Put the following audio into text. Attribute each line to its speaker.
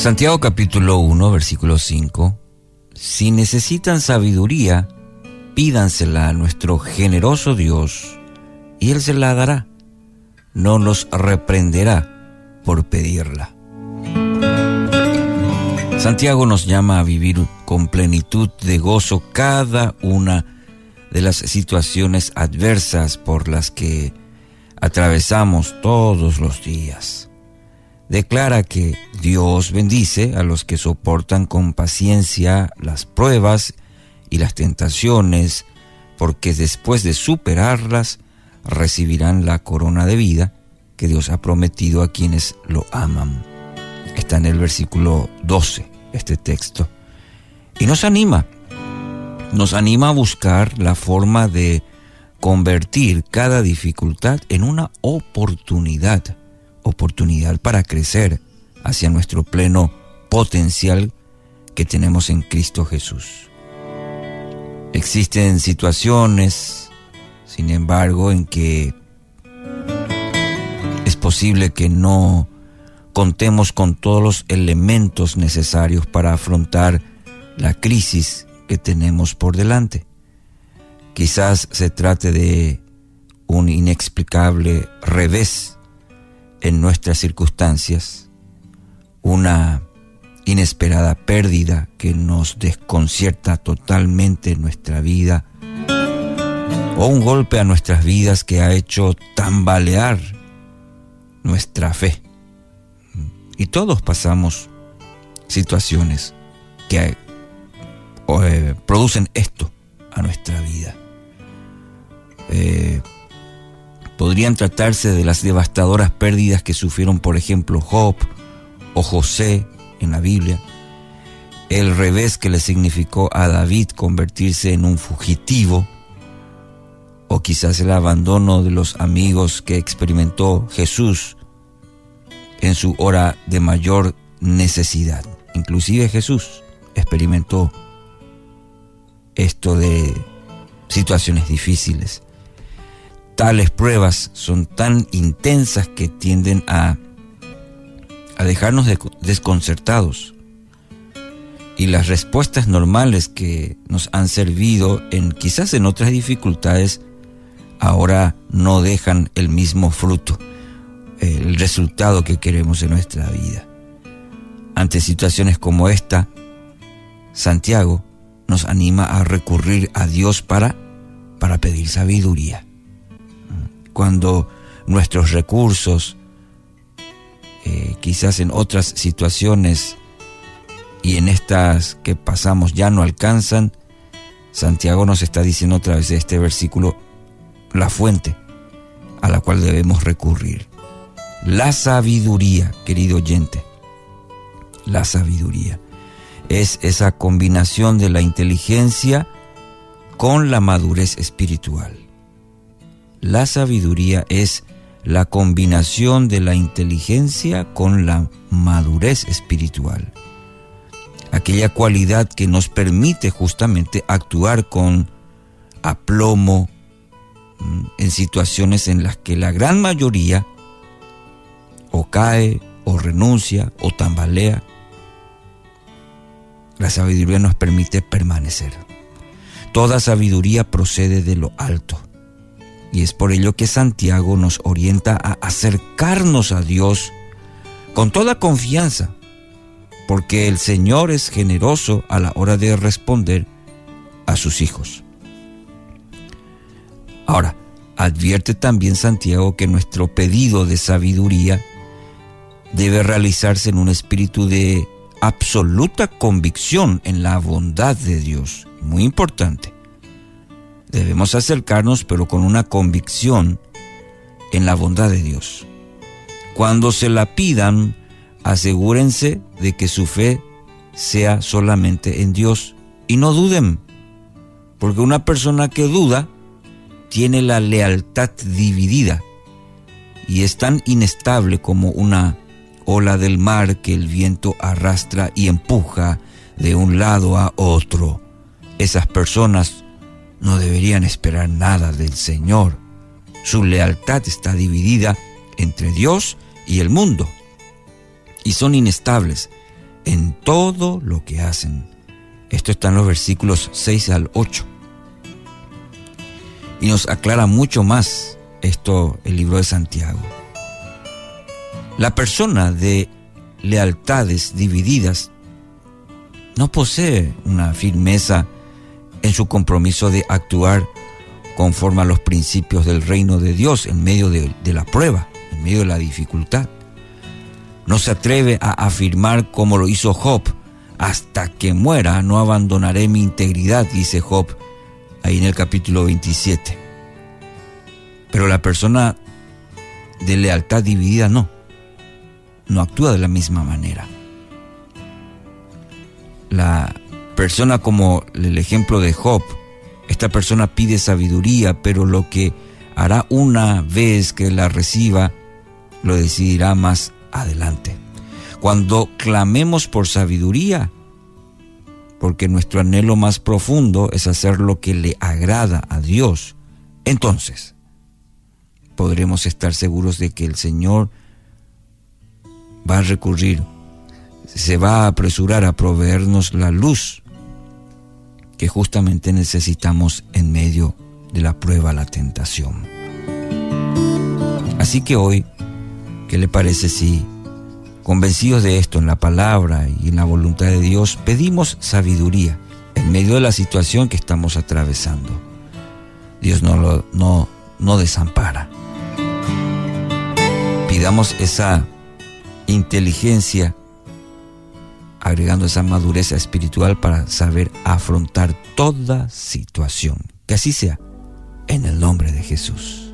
Speaker 1: Santiago capítulo 1, versículo 5. Si necesitan sabiduría, pídansela a nuestro generoso Dios, y Él se la dará. No los reprenderá por pedirla. Santiago nos llama a vivir con plenitud de gozo cada una de las situaciones adversas por las que atravesamos todos los días declara que Dios bendice a los que soportan con paciencia las pruebas y las tentaciones, porque después de superarlas recibirán la corona de vida que Dios ha prometido a quienes lo aman. Está en el versículo 12 este texto. Y nos anima, nos anima a buscar la forma de convertir cada dificultad en una oportunidad oportunidad para crecer hacia nuestro pleno potencial que tenemos en Cristo Jesús. Existen situaciones, sin embargo, en que es posible que no contemos con todos los elementos necesarios para afrontar la crisis que tenemos por delante. Quizás se trate de un inexplicable revés en nuestras circunstancias, una inesperada pérdida que nos desconcierta totalmente nuestra vida, o un golpe a nuestras vidas que ha hecho tambalear nuestra fe. Y todos pasamos situaciones que eh, producen esto a nuestra vida. Eh, podrían tratarse de las devastadoras pérdidas que sufrieron, por ejemplo, Job o José en la Biblia, el revés que le significó a David convertirse en un fugitivo, o quizás el abandono de los amigos que experimentó Jesús en su hora de mayor necesidad. Inclusive Jesús experimentó esto de situaciones difíciles tales pruebas son tan intensas que tienden a, a dejarnos desconcertados. Y las respuestas normales que nos han servido en quizás en otras dificultades ahora no dejan el mismo fruto, el resultado que queremos en nuestra vida. Ante situaciones como esta, Santiago nos anima a recurrir a Dios para, para pedir sabiduría cuando nuestros recursos, eh, quizás en otras situaciones y en estas que pasamos ya no alcanzan, Santiago nos está diciendo otra vez este versículo la fuente a la cual debemos recurrir. La sabiduría, querido oyente, la sabiduría es esa combinación de la inteligencia con la madurez espiritual. La sabiduría es la combinación de la inteligencia con la madurez espiritual. Aquella cualidad que nos permite justamente actuar con aplomo mm, en situaciones en las que la gran mayoría o cae o renuncia o tambalea. La sabiduría nos permite permanecer. Toda sabiduría procede de lo alto y es por ello que Santiago nos orienta a acercarnos a Dios con toda confianza, porque el Señor es generoso a la hora de responder a sus hijos. Ahora, advierte también Santiago que nuestro pedido de sabiduría debe realizarse en un espíritu de absoluta convicción en la bondad de Dios. Muy importante. Debemos acercarnos pero con una convicción en la bondad de Dios. Cuando se la pidan, asegúrense de que su fe sea solamente en Dios y no duden, porque una persona que duda tiene la lealtad dividida y es tan inestable como una ola del mar que el viento arrastra y empuja de un lado a otro. Esas personas no deberían esperar nada del Señor. Su lealtad está dividida entre Dios y el mundo y son inestables en todo lo que hacen. Esto está en los versículos 6 al 8. Y nos aclara mucho más esto el libro de Santiago. La persona de lealtades divididas no posee una firmeza en su compromiso de actuar conforme a los principios del reino de Dios en medio de, la prueba, en medio de la dificultad. No se atreve a afirmar como lo hizo Job, hasta que muera no abandonaré mi integridad, dice Job ahí en el capítulo 27. Pero la persona de lealtad dividida no, no actúa de la misma manera. La persona como el ejemplo de Job, esta persona pide sabiduría, pero lo que hará una vez que la reciba, lo decidirá más adelante. Cuando clamemos por sabiduría, porque nuestro anhelo más profundo es hacer lo que le agrada a Dios, entonces podremos estar seguros de que el Señor va a recurrir, se va a apresurar a proveernos la luz que justamente necesitamos en medio de la prueba, la tentación. Así que hoy, ¿qué le parece si, convencidos de esto en la palabra y en la voluntad de Dios, pedimos sabiduría en medio de la situación que estamos atravesando? Dios no, lo, no, no desampara. Pidamos esa inteligencia agregando esa madurez espiritual para saber afrontar toda situación. Que así sea, en el nombre de Jesús.